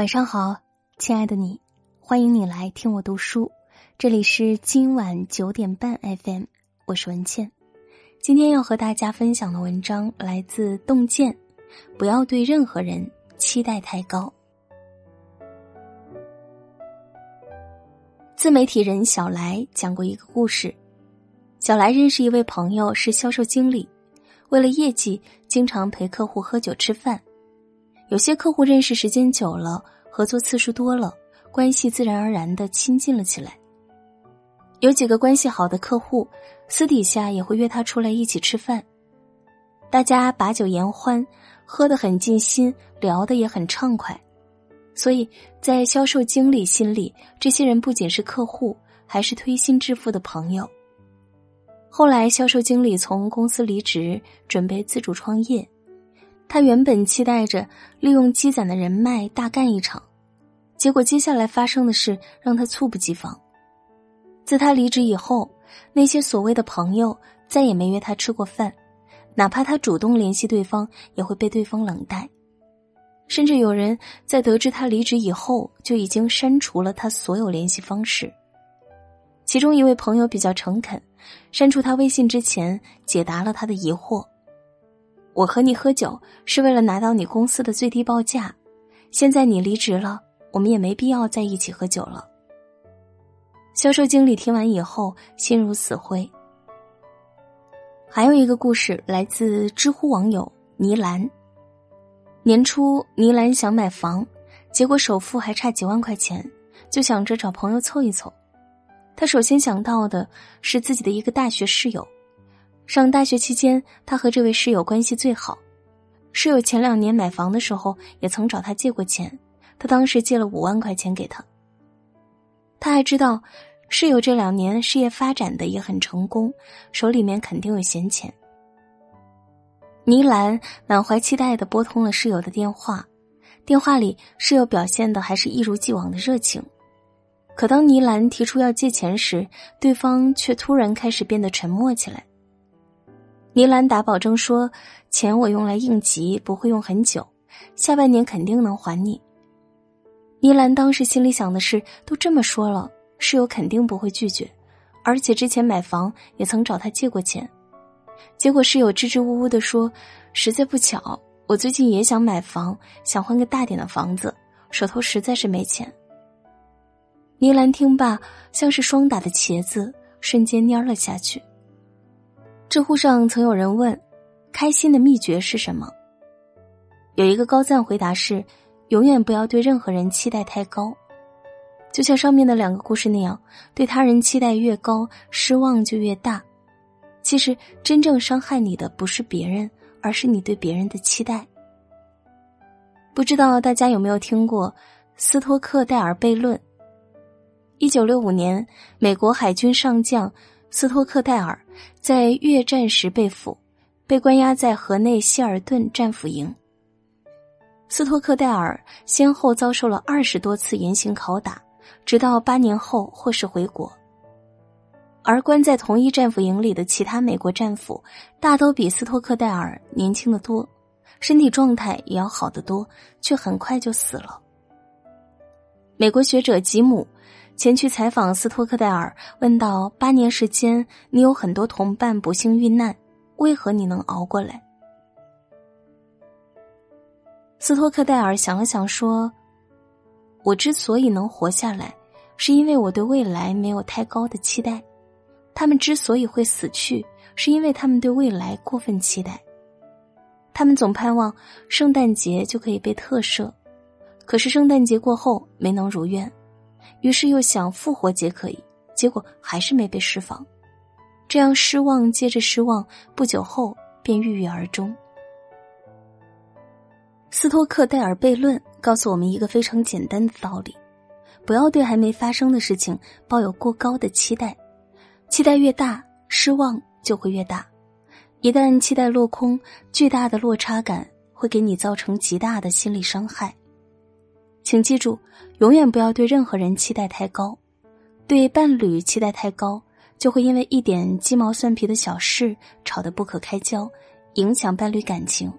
晚上好，亲爱的你，欢迎你来听我读书。这里是今晚九点半 FM，我是文倩。今天要和大家分享的文章来自洞见，不要对任何人期待太高。自媒体人小来讲过一个故事：小来认识一位朋友是销售经理，为了业绩，经常陪客户喝酒吃饭。有些客户认识时间久了，合作次数多了，关系自然而然的亲近了起来。有几个关系好的客户，私底下也会约他出来一起吃饭。大家把酒言欢，喝得很尽心，聊得也很畅快。所以在销售经理心里，这些人不仅是客户，还是推心置腹的朋友。后来，销售经理从公司离职，准备自主创业。他原本期待着利用积攒的人脉大干一场，结果接下来发生的事让他猝不及防。自他离职以后，那些所谓的朋友再也没约他吃过饭，哪怕他主动联系对方，也会被对方冷待。甚至有人在得知他离职以后，就已经删除了他所有联系方式。其中一位朋友比较诚恳，删除他微信之前，解答了他的疑惑。我和你喝酒是为了拿到你公司的最低报价，现在你离职了，我们也没必要在一起喝酒了。销售经理听完以后心如死灰。还有一个故事来自知乎网友倪兰。年初倪兰想买房，结果首付还差几万块钱，就想着找朋友凑一凑。他首先想到的是自己的一个大学室友。上大学期间，他和这位室友关系最好。室友前两年买房的时候，也曾找他借过钱，他当时借了五万块钱给他。他还知道，室友这两年事业发展的也很成功，手里面肯定有闲钱。倪兰满怀期待的拨通了室友的电话，电话里室友表现的还是一如既往的热情，可当倪兰提出要借钱时，对方却突然开始变得沉默起来。倪兰打保证说：“钱我用来应急，不会用很久，下半年肯定能还你。”倪兰当时心里想的是：都这么说了，室友肯定不会拒绝，而且之前买房也曾找他借过钱。结果室友支支吾吾的说：“实在不巧，我最近也想买房，想换个大点的房子，手头实在是没钱。”倪兰听罢，像是霜打的茄子，瞬间蔫了下去。知乎上曾有人问：“开心的秘诀是什么？”有一个高赞回答是：“永远不要对任何人期待太高。”就像上面的两个故事那样，对他人期待越高，失望就越大。其实，真正伤害你的不是别人，而是你对别人的期待。不知道大家有没有听过斯托克戴尔悖论？一九六五年，美国海军上将。斯托克戴尔在越战时被俘，被关押在河内希尔顿战俘营。斯托克戴尔先后遭受了二十多次严刑拷打，直到八年后获释回国。而关在同一战俘营里的其他美国战俘，大都比斯托克戴尔年轻的多，身体状态也要好得多，却很快就死了。美国学者吉姆。前去采访斯托克戴尔，问道：“八年时间，你有很多同伴不幸遇难，为何你能熬过来？”斯托克戴尔想了想，说：“我之所以能活下来，是因为我对未来没有太高的期待；他们之所以会死去，是因为他们对未来过分期待。他们总盼望圣诞节就可以被特赦，可是圣诞节过后没能如愿。”于是又想复活节可以，结果还是没被释放，这样失望接着失望，不久后便郁郁而终。斯托克戴尔悖论告诉我们一个非常简单的道理：不要对还没发生的事情抱有过高的期待，期待越大，失望就会越大。一旦期待落空，巨大的落差感会给你造成极大的心理伤害。请记住，永远不要对任何人期待太高，对伴侣期待太高，就会因为一点鸡毛蒜皮的小事吵得不可开交，影响伴侣感情。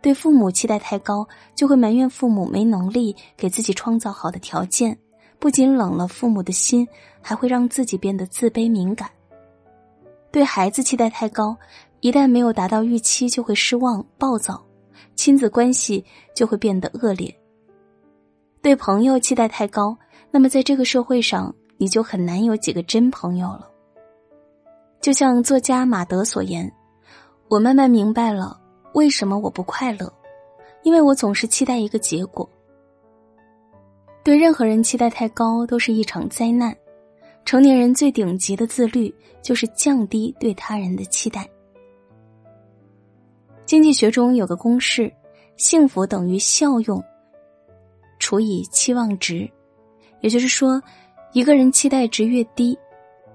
对父母期待太高，就会埋怨父母没能力给自己创造好的条件，不仅冷了父母的心，还会让自己变得自卑敏感。对孩子期待太高，一旦没有达到预期，就会失望暴躁，亲子关系就会变得恶劣。对朋友期待太高，那么在这个社会上，你就很难有几个真朋友了。就像作家马德所言：“我慢慢明白了。”为什么我不快乐？因为我总是期待一个结果。对任何人期待太高都是一场灾难。成年人最顶级的自律就是降低对他人的期待。经济学中有个公式：幸福等于效用除以期望值。也就是说，一个人期待值越低，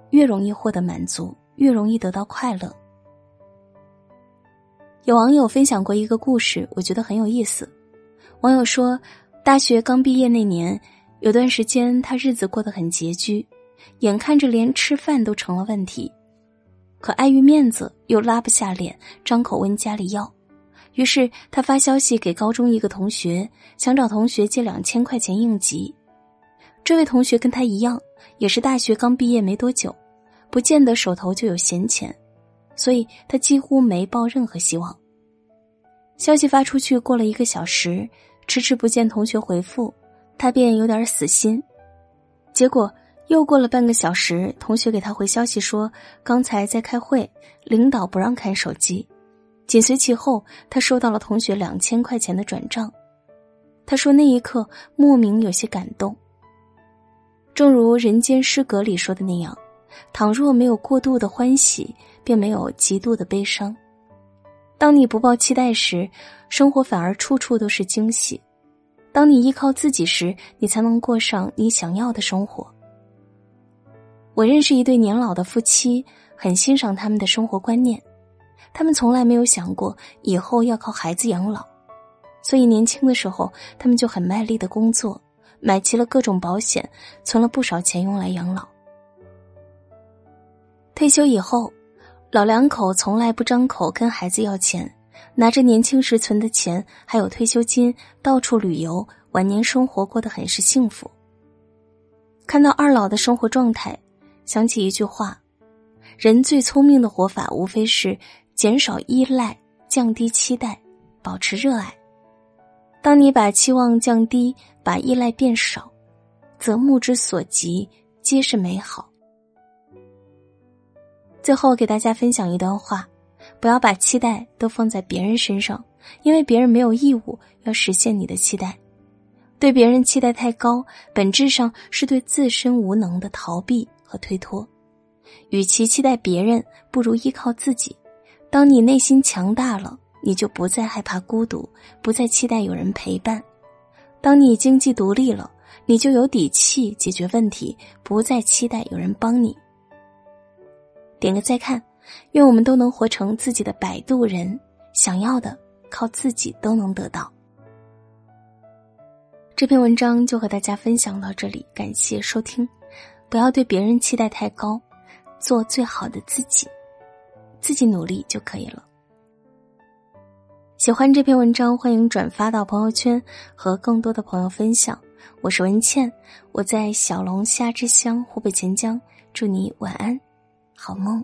越容易获得满足，越容易得到快乐。有网友分享过一个故事，我觉得很有意思。网友说，大学刚毕业那年，有段时间他日子过得很拮据，眼看着连吃饭都成了问题，可碍于面子又拉不下脸张口问家里要，于是他发消息给高中一个同学，想找同学借两千块钱应急。这位同学跟他一样，也是大学刚毕业没多久，不见得手头就有闲钱。所以他几乎没抱任何希望。消息发出去，过了一个小时，迟迟不见同学回复，他便有点死心。结果又过了半个小时，同学给他回消息说刚才在开会，领导不让看手机。紧随其后，他收到了同学两千块钱的转账。他说那一刻莫名有些感动。正如《人间失格》里说的那样。倘若没有过度的欢喜，便没有极度的悲伤。当你不抱期待时，生活反而处处都是惊喜；当你依靠自己时，你才能过上你想要的生活。我认识一对年老的夫妻，很欣赏他们的生活观念。他们从来没有想过以后要靠孩子养老，所以年轻的时候，他们就很卖力的工作，买齐了各种保险，存了不少钱用来养老。退休以后，老两口从来不张口跟孩子要钱，拿着年轻时存的钱还有退休金到处旅游，晚年生活过得很是幸福。看到二老的生活状态，想起一句话：人最聪明的活法，无非是减少依赖、降低期待、保持热爱。当你把期望降低，把依赖变少，则目之所及皆是美好。最后给大家分享一段话：不要把期待都放在别人身上，因为别人没有义务要实现你的期待。对别人期待太高，本质上是对自身无能的逃避和推脱。与其期待别人，不如依靠自己。当你内心强大了，你就不再害怕孤独，不再期待有人陪伴。当你经济独立了，你就有底气解决问题，不再期待有人帮你。点个再看，愿我们都能活成自己的摆渡人，想要的靠自己都能得到。这篇文章就和大家分享到这里，感谢收听。不要对别人期待太高，做最好的自己，自己努力就可以了。喜欢这篇文章，欢迎转发到朋友圈，和更多的朋友分享。我是文倩，我在小龙虾之乡湖北潜江，祝你晚安。好梦。